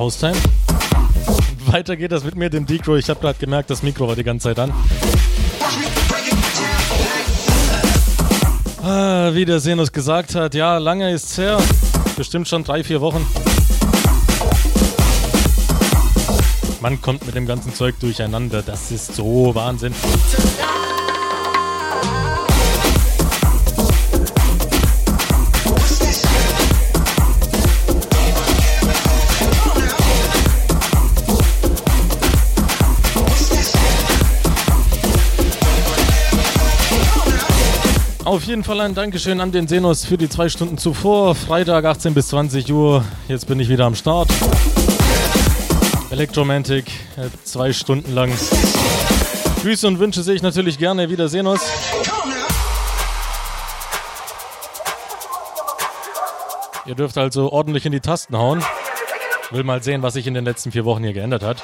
Haustime. Weiter geht das mit mir, dem Decro. Ich habe gerade gemerkt, das Mikro war die ganze Zeit an. Ah, wie der Senus gesagt hat, ja, lange ist's her. Bestimmt schon drei, vier Wochen. Man kommt mit dem ganzen Zeug durcheinander. Das ist so Wahnsinn. Auf jeden Fall ein Dankeschön an den Senus für die zwei Stunden zuvor. Freitag 18 bis 20 Uhr. Jetzt bin ich wieder am Start. Electromantic, äh, zwei Stunden lang. Grüße und Wünsche sehe ich natürlich gerne. Wieder Senus. Ihr dürft also ordentlich in die Tasten hauen. Will mal sehen, was sich in den letzten vier Wochen hier geändert hat.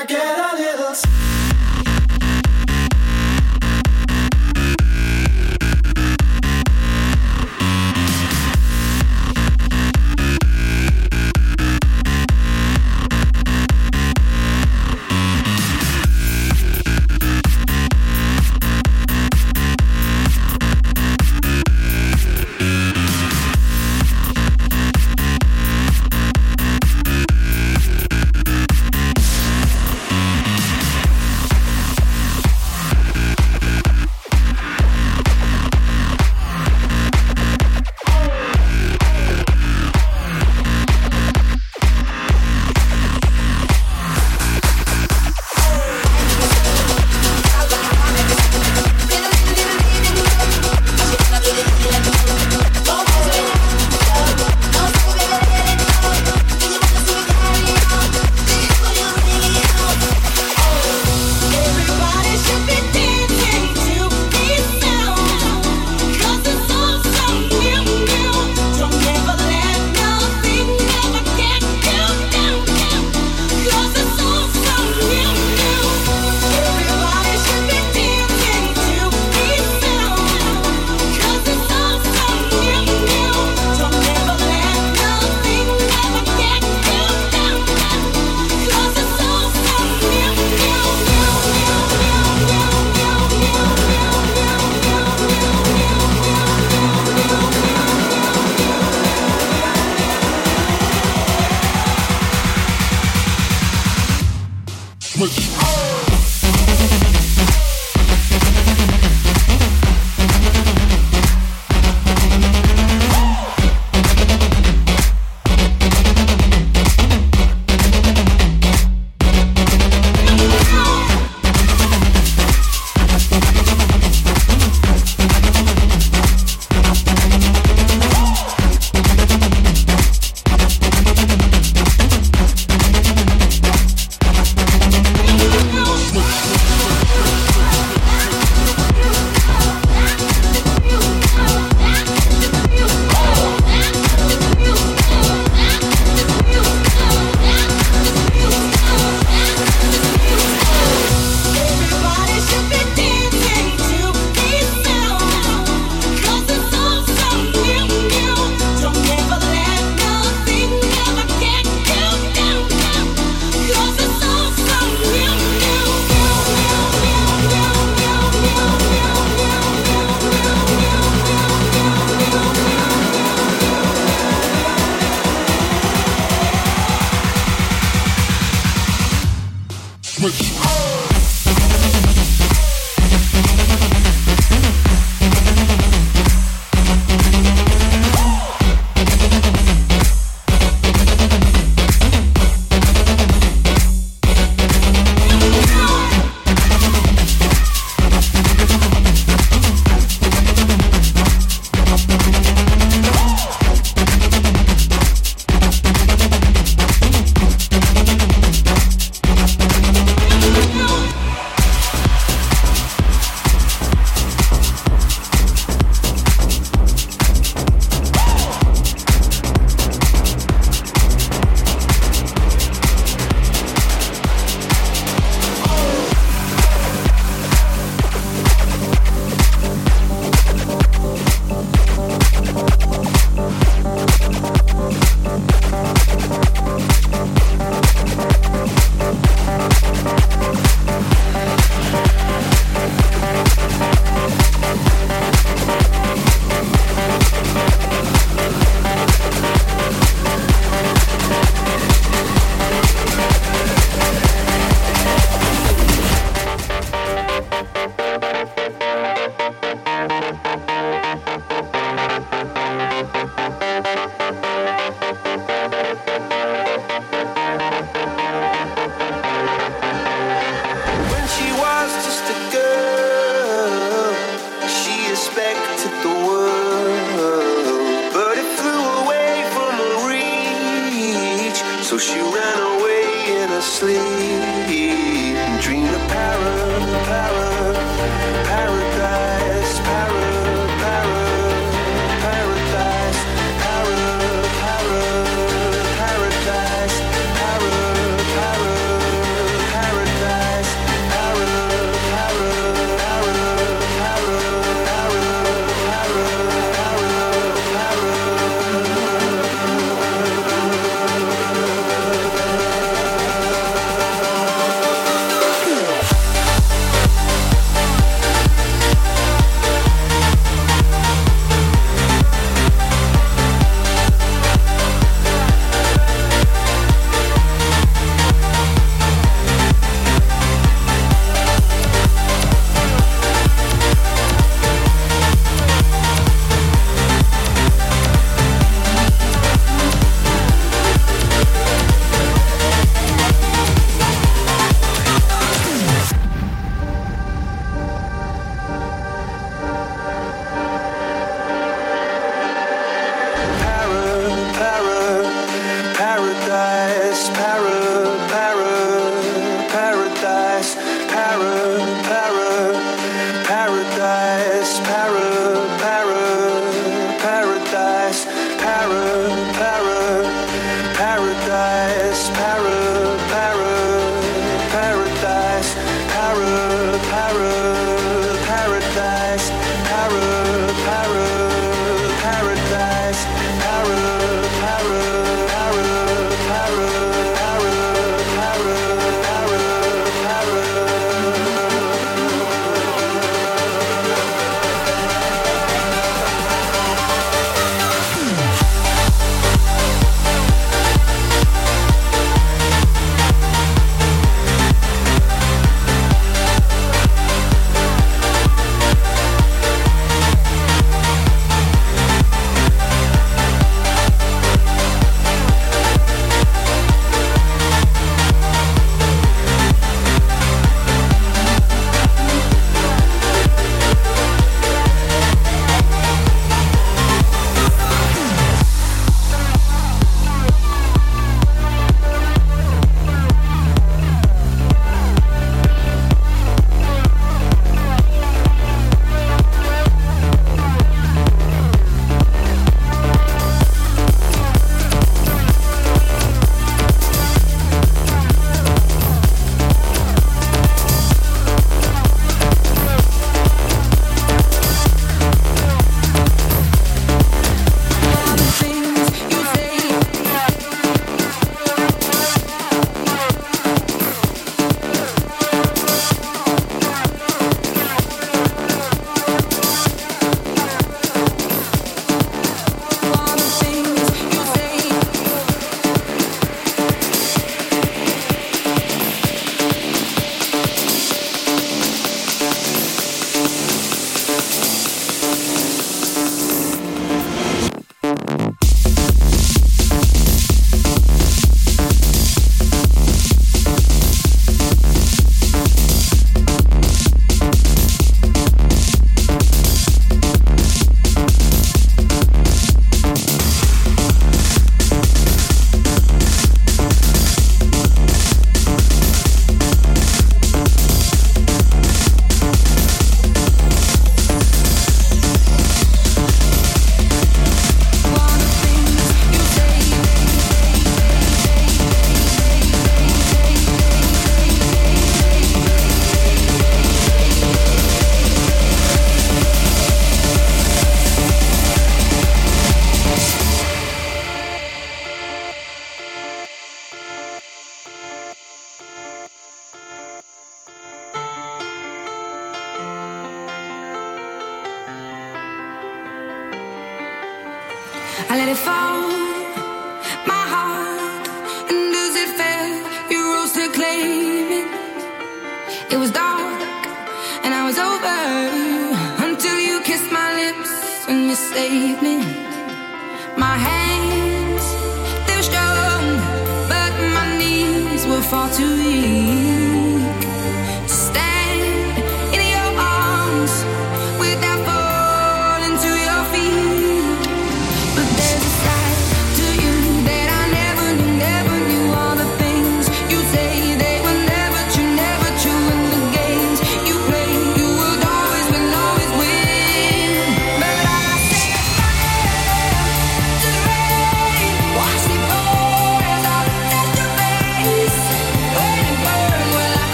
I get.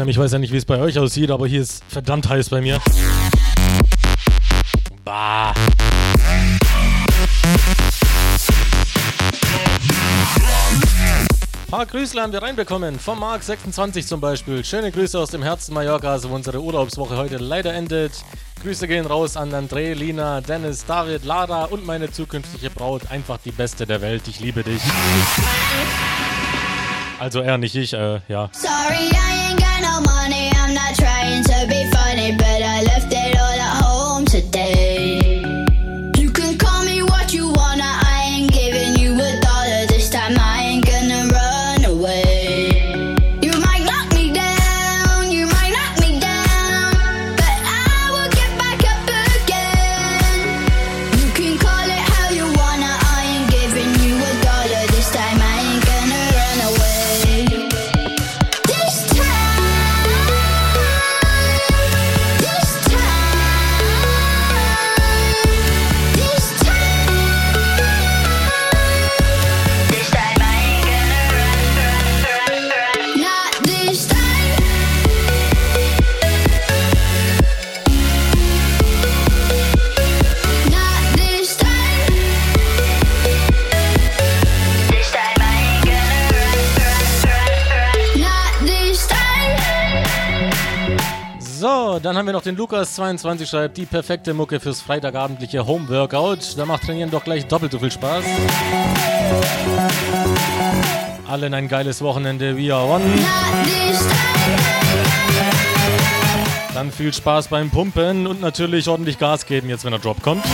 Haustime. Ich weiß ja nicht, wie es bei euch aussieht, aber hier ist verdammt heiß bei mir. Bah. Paar Grüße haben wir reinbekommen. Vom Mark26 zum Beispiel. Schöne Grüße aus dem Herzen Mallorca, wo unsere Urlaubswoche heute leider endet. Grüße gehen raus an André, Lina, Dennis, David, Lara und meine zukünftige Braut. Einfach die Beste der Welt. Ich liebe dich. Also er, nicht ich, äh, ja. Sorry, I Lukas22 schreibt, die perfekte Mucke fürs freitagabendliche Home-Workout. Da macht Trainieren doch gleich doppelt so viel Spaß. Allen ein geiles Wochenende, we are one. Dann viel Spaß beim Pumpen und natürlich ordentlich Gas geben, jetzt wenn der Drop kommt.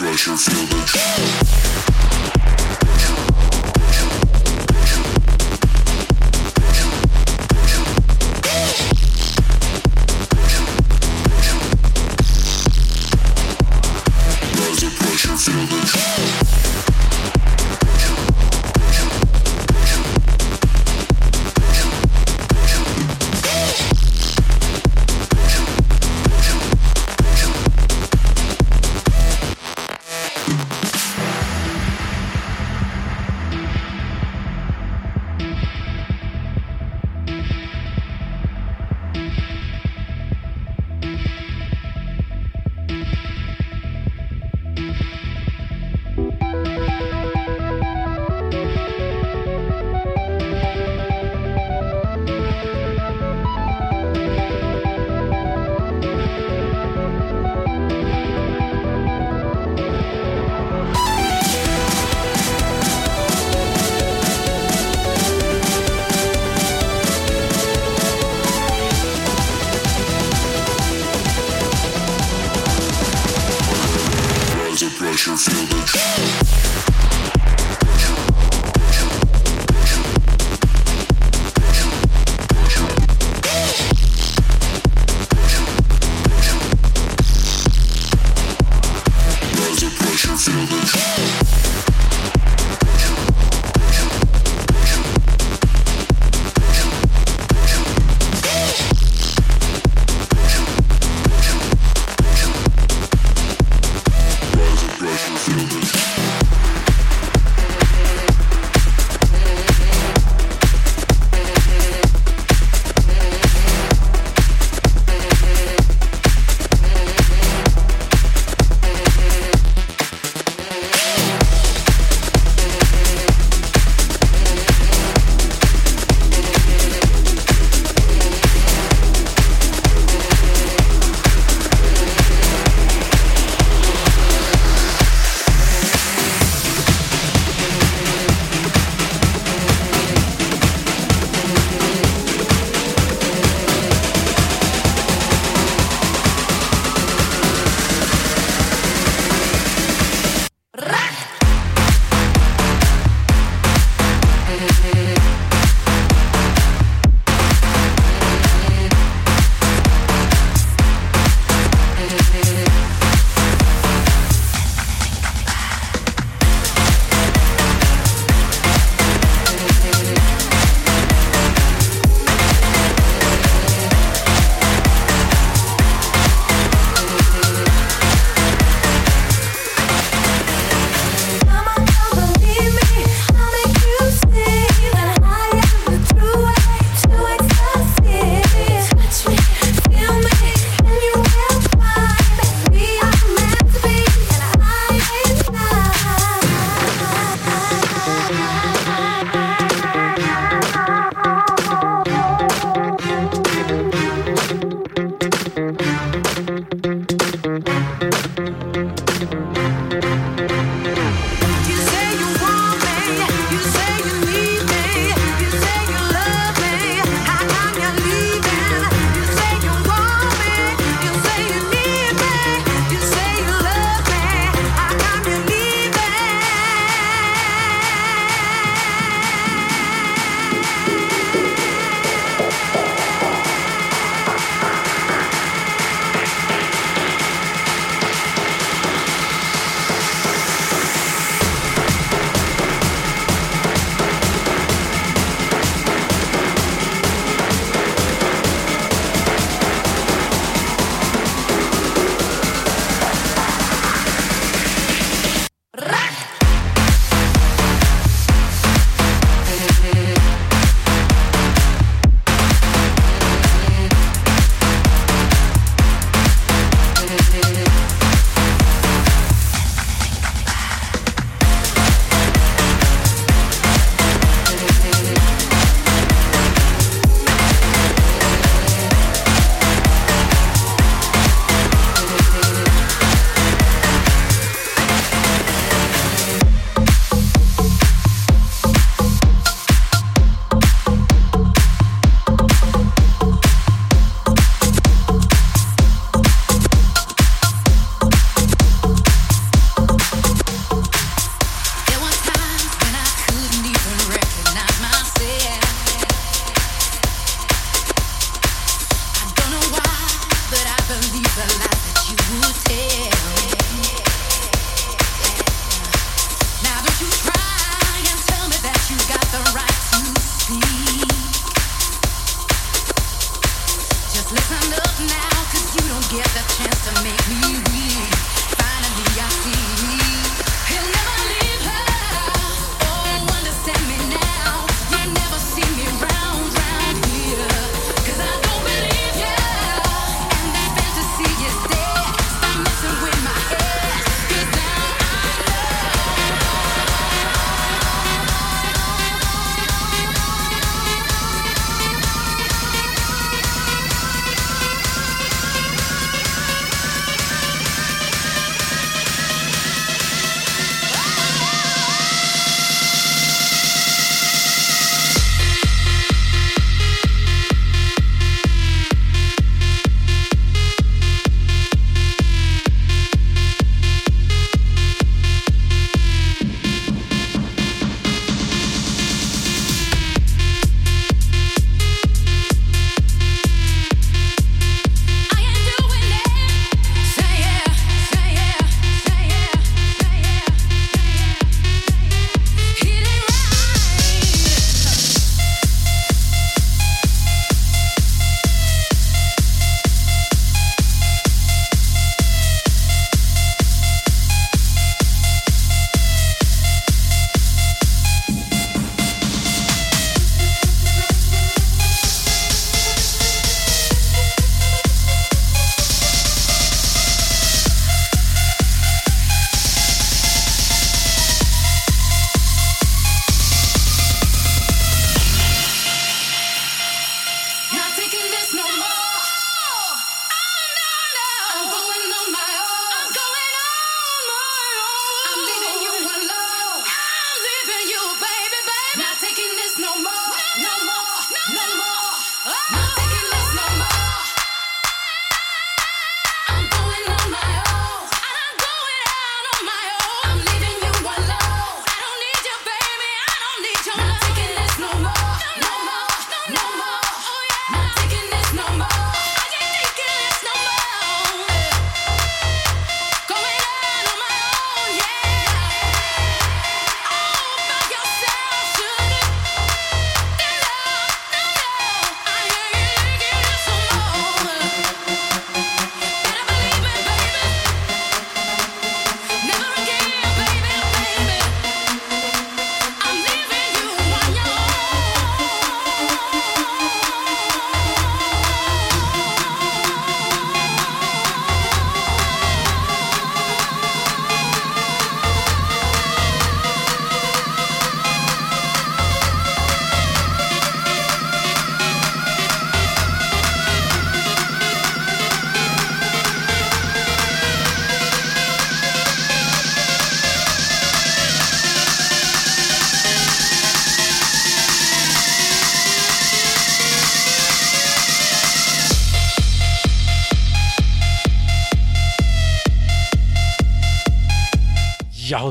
pressure, feel the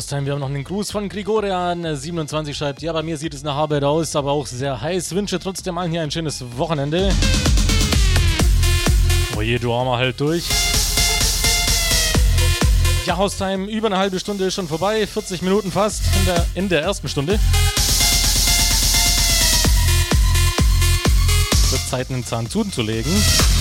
Haustime. Wir haben noch einen Gruß von Grigorian27 schreibt, ja, bei mir sieht es nach Arbeit aus, aber auch sehr heiß. Wünsche trotzdem allen hier ein schönes Wochenende. Oje, du Armer, halt durch. Ja, Haustime, über eine halbe Stunde ist schon vorbei, 40 Minuten fast in der, in der ersten Stunde. Wird Zeit, einen Zahn zuzulegen. somewhere. Starting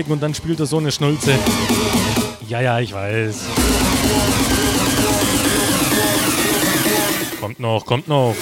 auflegen und dann spielt er so eine Schnulze. Ja, ja, ich weiß. Kommt noch, kommt noch.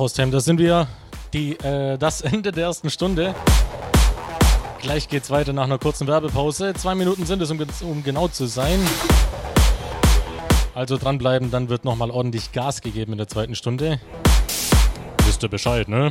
Hostheim, da sind wir. Die, äh, das Ende der ersten Stunde. Gleich geht's weiter nach einer kurzen Werbepause. Zwei Minuten sind es, um, um genau zu sein. Also dranbleiben, dann wird nochmal ordentlich Gas gegeben in der zweiten Stunde. Wisst ihr Bescheid, ne?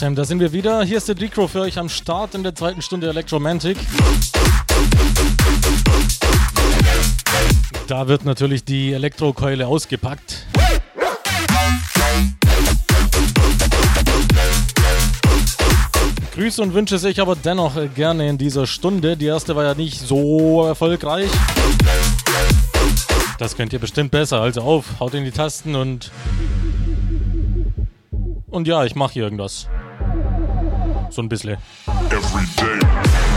Haustime, da sind wir wieder. Hier ist der Decro für euch am Start in der zweiten Stunde Electromantic. Da wird natürlich die Elektrokeule ausgepackt. Grüße und wünsche sich aber dennoch gerne in dieser Stunde. Die erste war ja nicht so erfolgreich. Das könnt ihr bestimmt besser. Also auf, haut in die Tasten und und ja, ich mache hier irgendwas. So ein bisschen. Every day.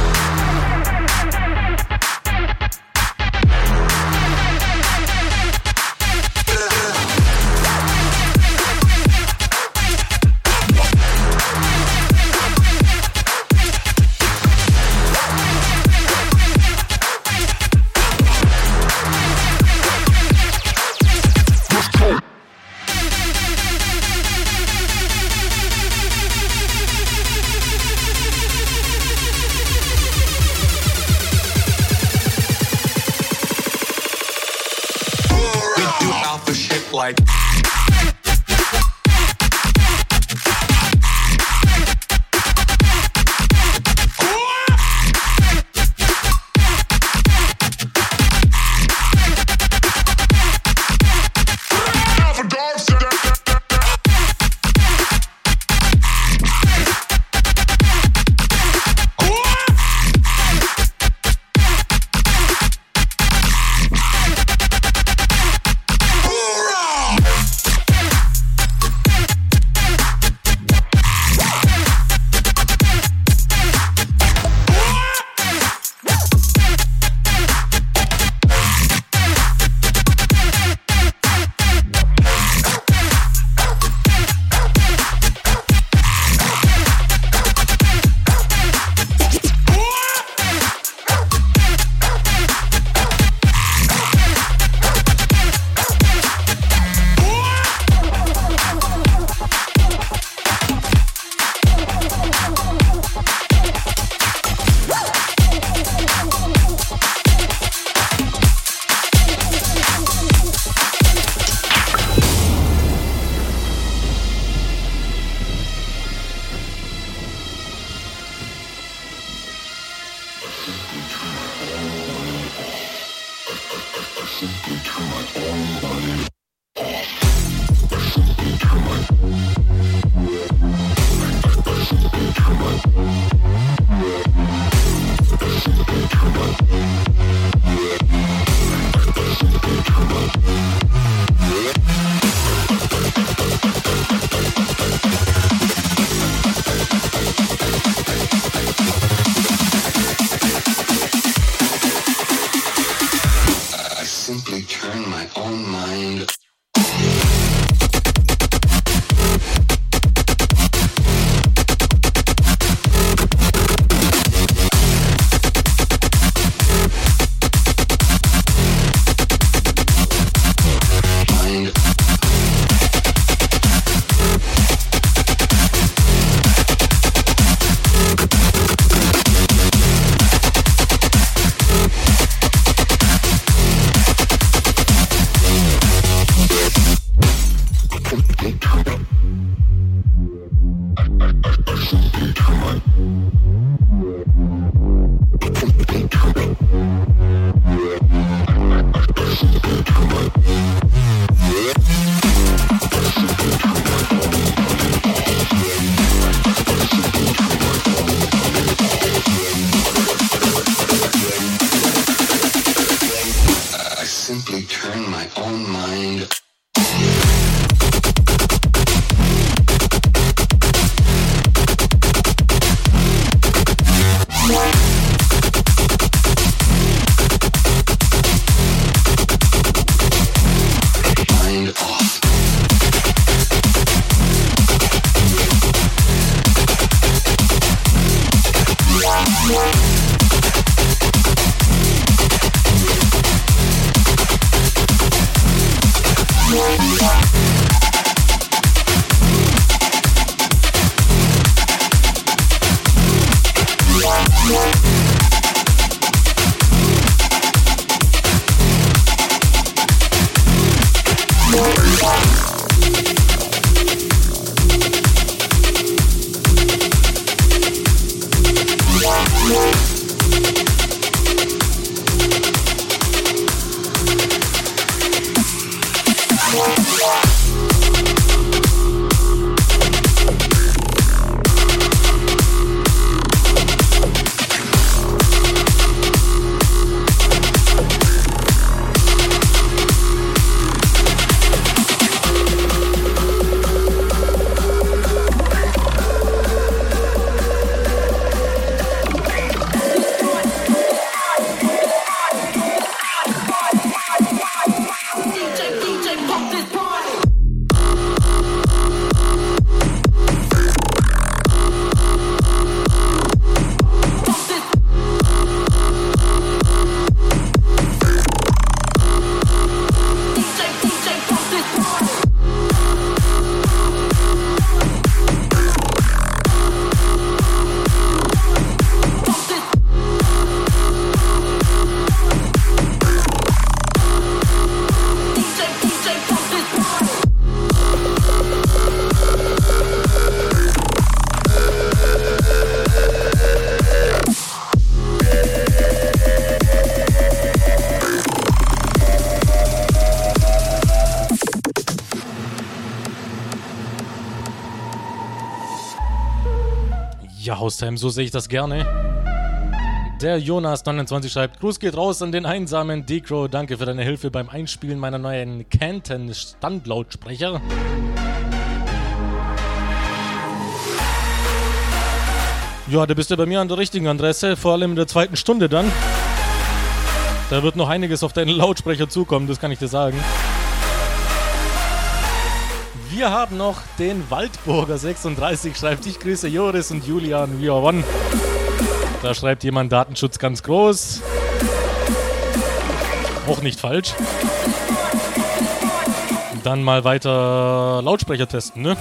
Sam, so sehe ich das gerne. Der Jonas29 schreibt: Gruß geht raus an den einsamen Decro. Danke für deine Hilfe beim Einspielen meiner neuen Canton Standlautsprecher. Ja, da bist du bei mir an der richtigen Adresse, vor allem in der zweiten Stunde dann. Da wird noch einiges auf deinen Lautsprecher zukommen, das kann ich dir sagen. Wir haben noch den Waldburger 36, schreibt ich grüße Joris und Julian, we are one. Da schreibt jemand Datenschutz ganz groß. Auch nicht falsch. Dann mal weiter Lautsprecher testen, ne?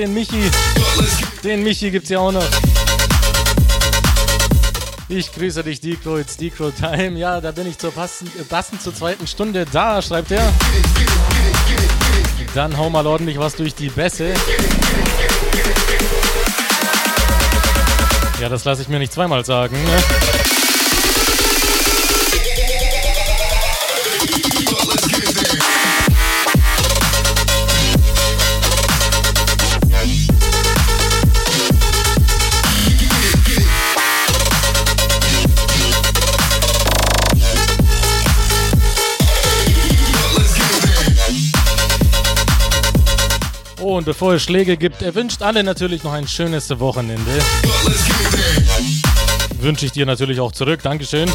Den Michi. Den Michi gibt's ja auch noch. Ich grüße dich, Decro, it's Decro Time. Ja, da bin ich zur passend, äh, passend zur zweiten Stunde da, schreibt er. Dann hau mal ordentlich was durch die Bässe. Ja, das lasse ich mir nicht zweimal sagen. Ne? Und bevor es Schläge gibt, er wünscht alle natürlich noch ein schönes Wochenende. Wünsche ich dir natürlich auch zurück. Dankeschön.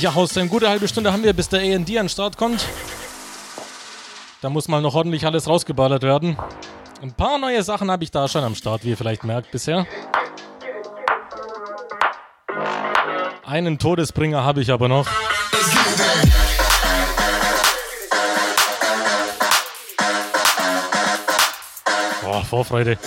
Ja, aus eine gute halbe Stunde haben wir, bis der AD an den Start kommt. Da muss mal noch ordentlich alles rausgeballert werden. Ein paar neue Sachen habe ich da schon am Start, wie ihr vielleicht merkt bisher. Einen Todesbringer habe ich aber noch. Vorfreude.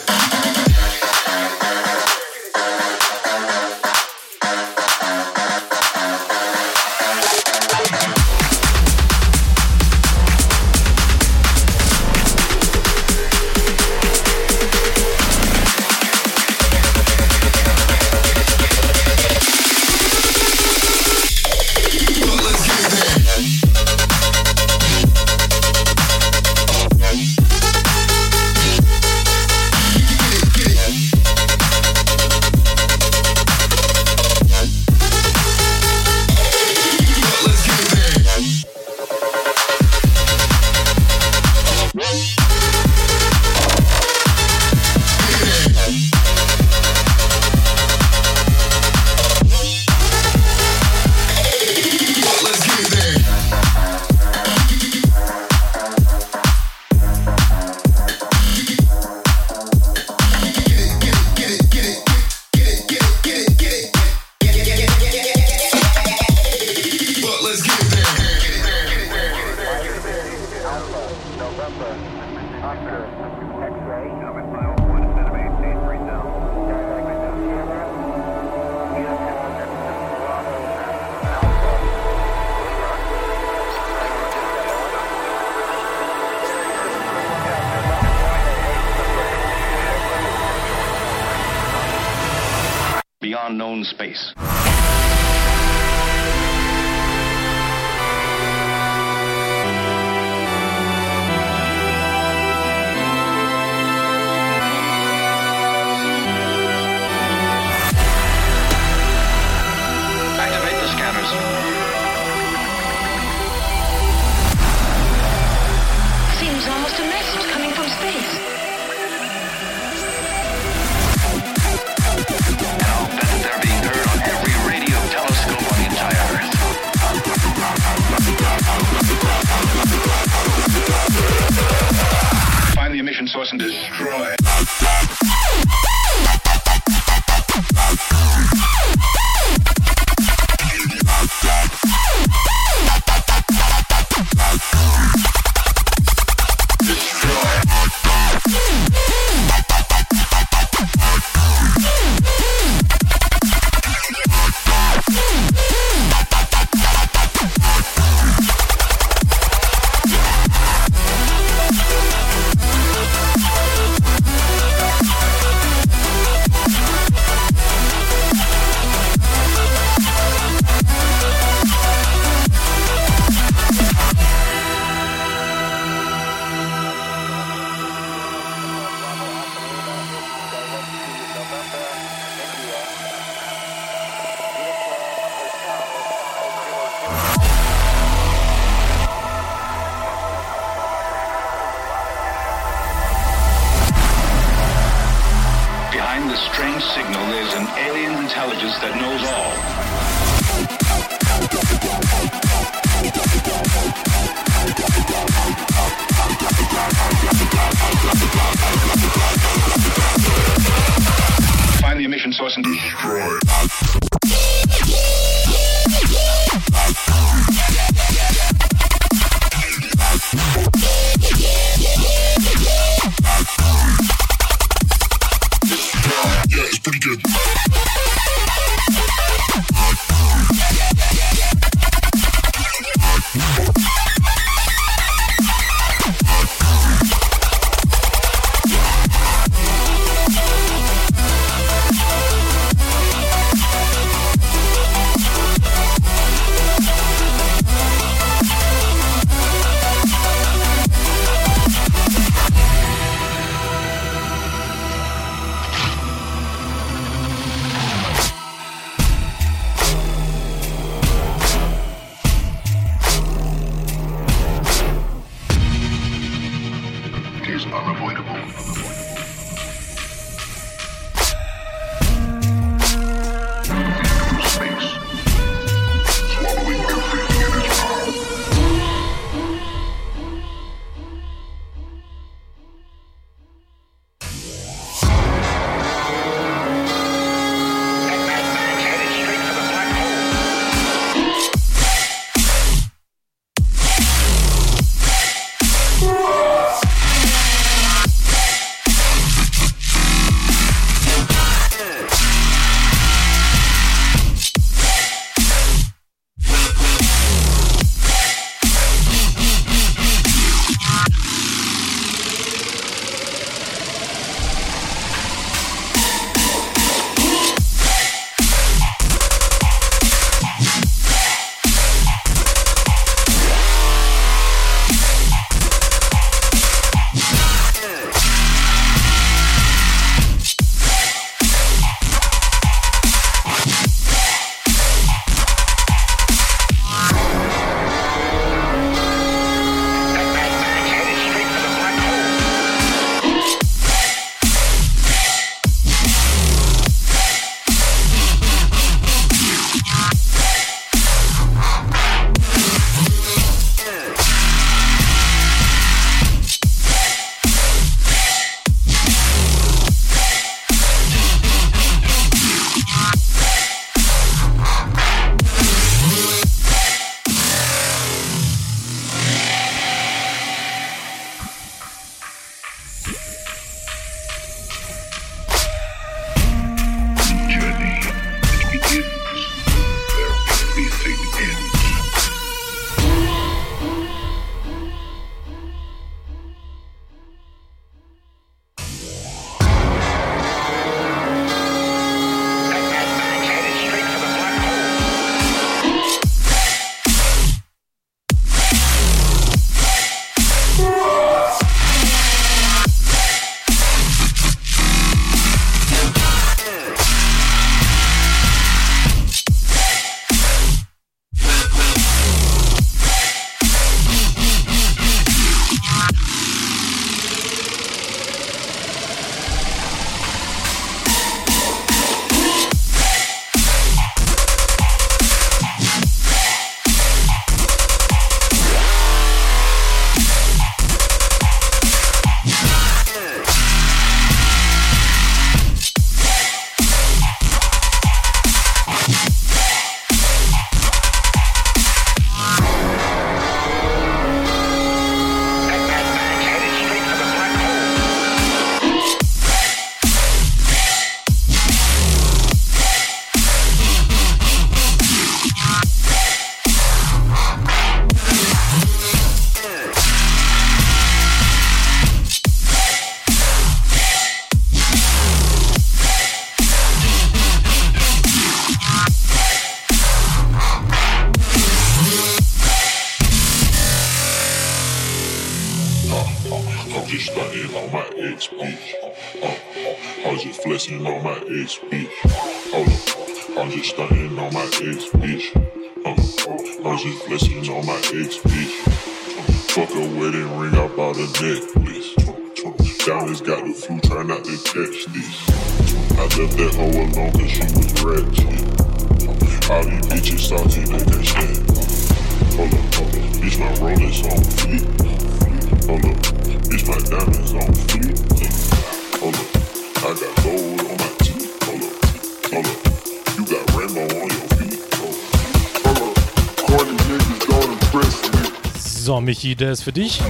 Michi, der ist für dich.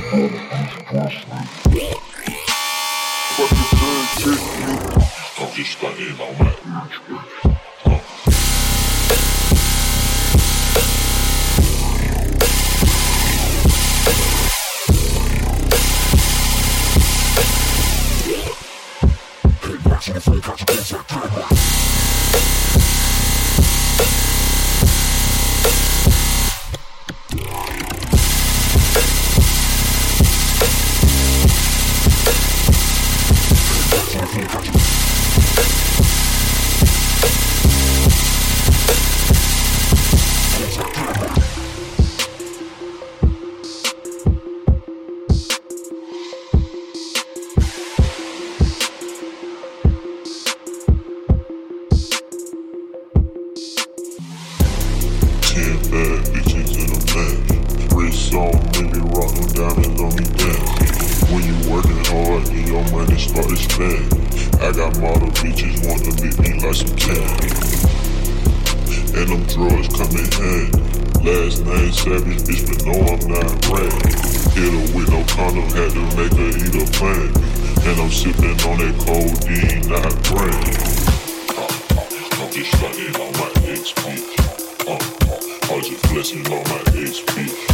and them drugs come in handy. Last night, Savage, bitch, but no, I'm not Randy. Hit her with no condom, had to make her eat a plant. And I'm sipping on that codeine, not brandy. Uh, I'm just studying on my ex bitch. Uh, I'm just flexing on my ex bitch.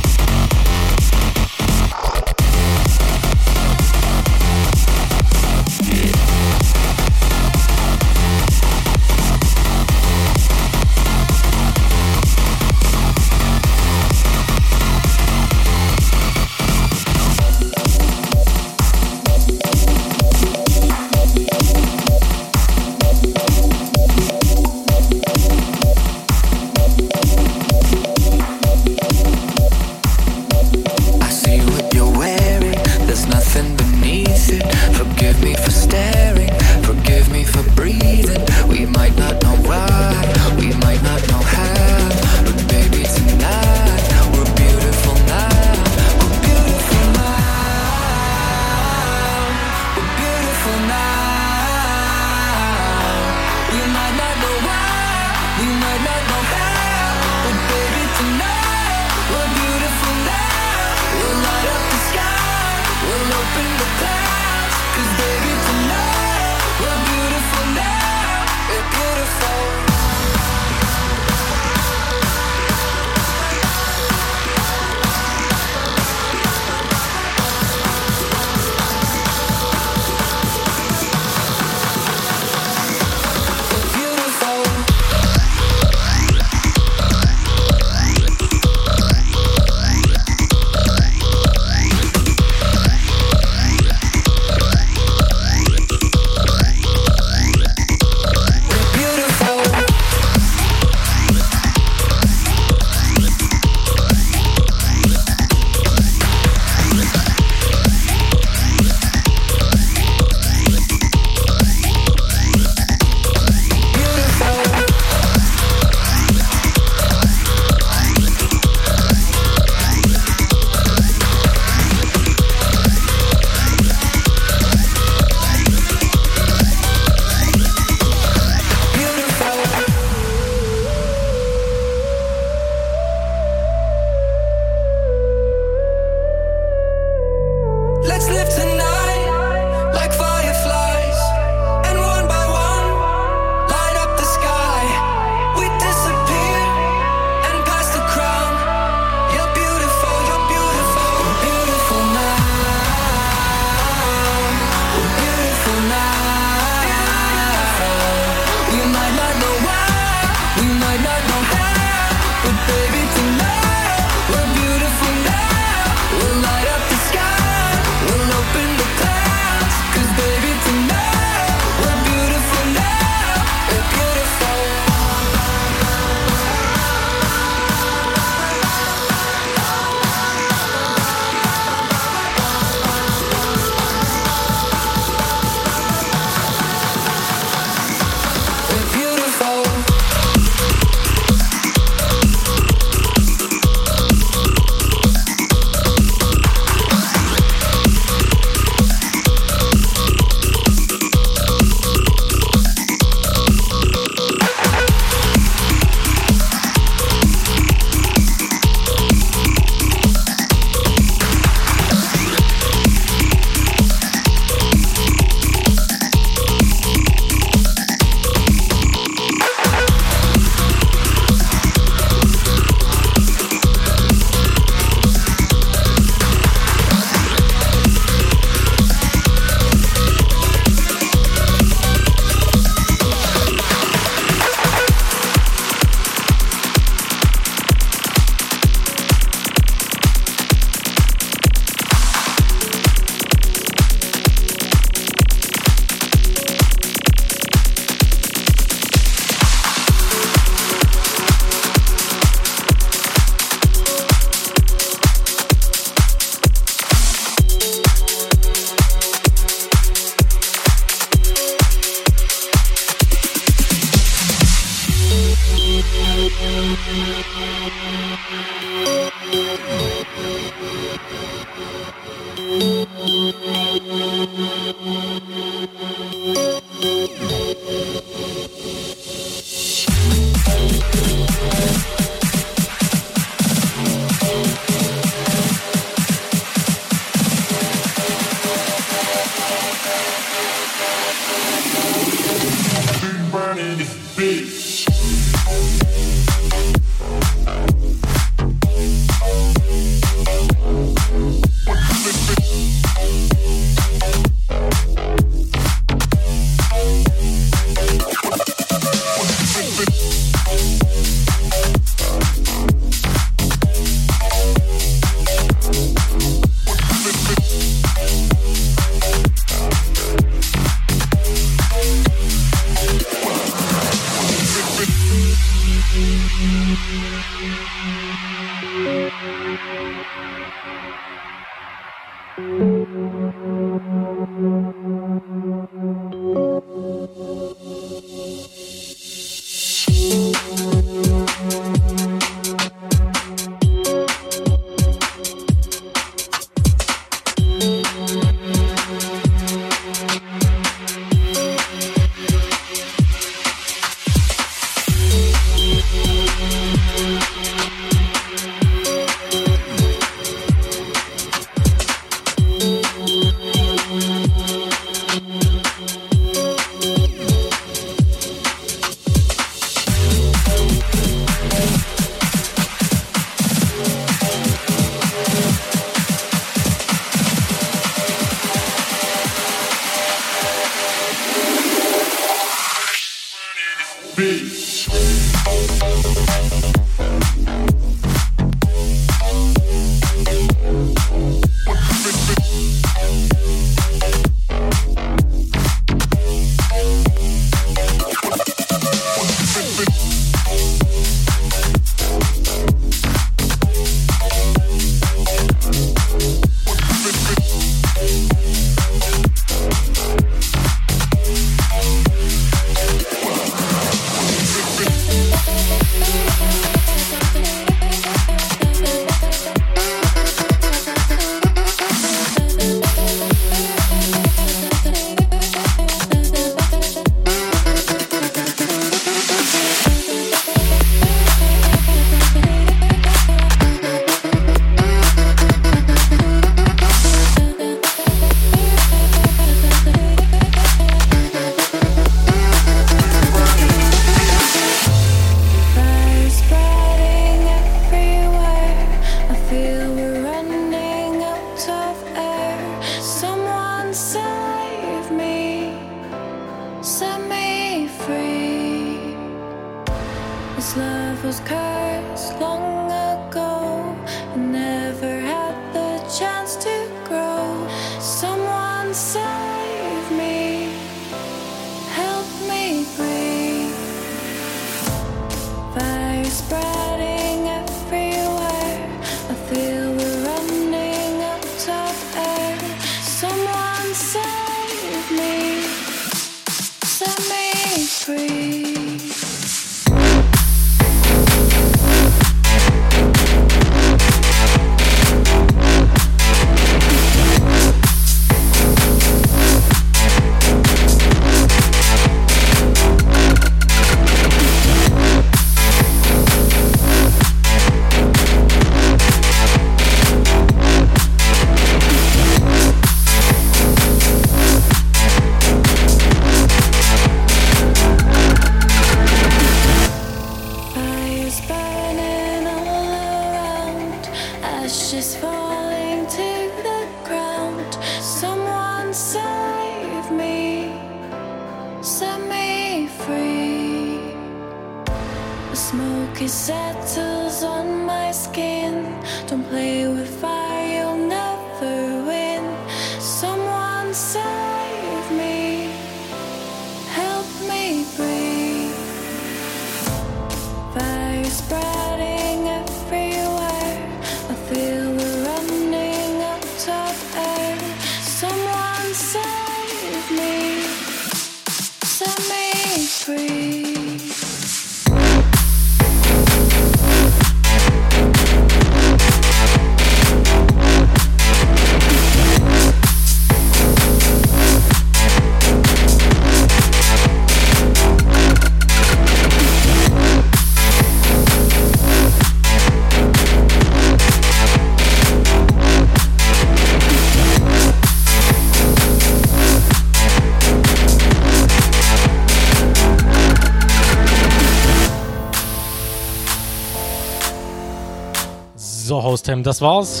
So, Hostem, das war's.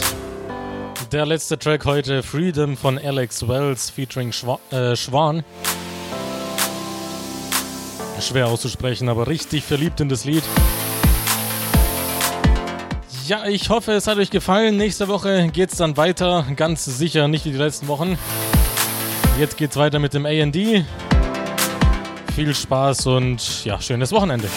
Der letzte Track heute, Freedom von Alex Wells featuring Schwa äh, Schwan. Schwer auszusprechen, aber richtig verliebt in das Lied. Ja, ich hoffe, es hat euch gefallen. Nächste Woche geht's dann weiter. Ganz sicher nicht wie die letzten Wochen. Jetzt geht's weiter mit dem AD. Viel Spaß und ja, schönes Wochenende.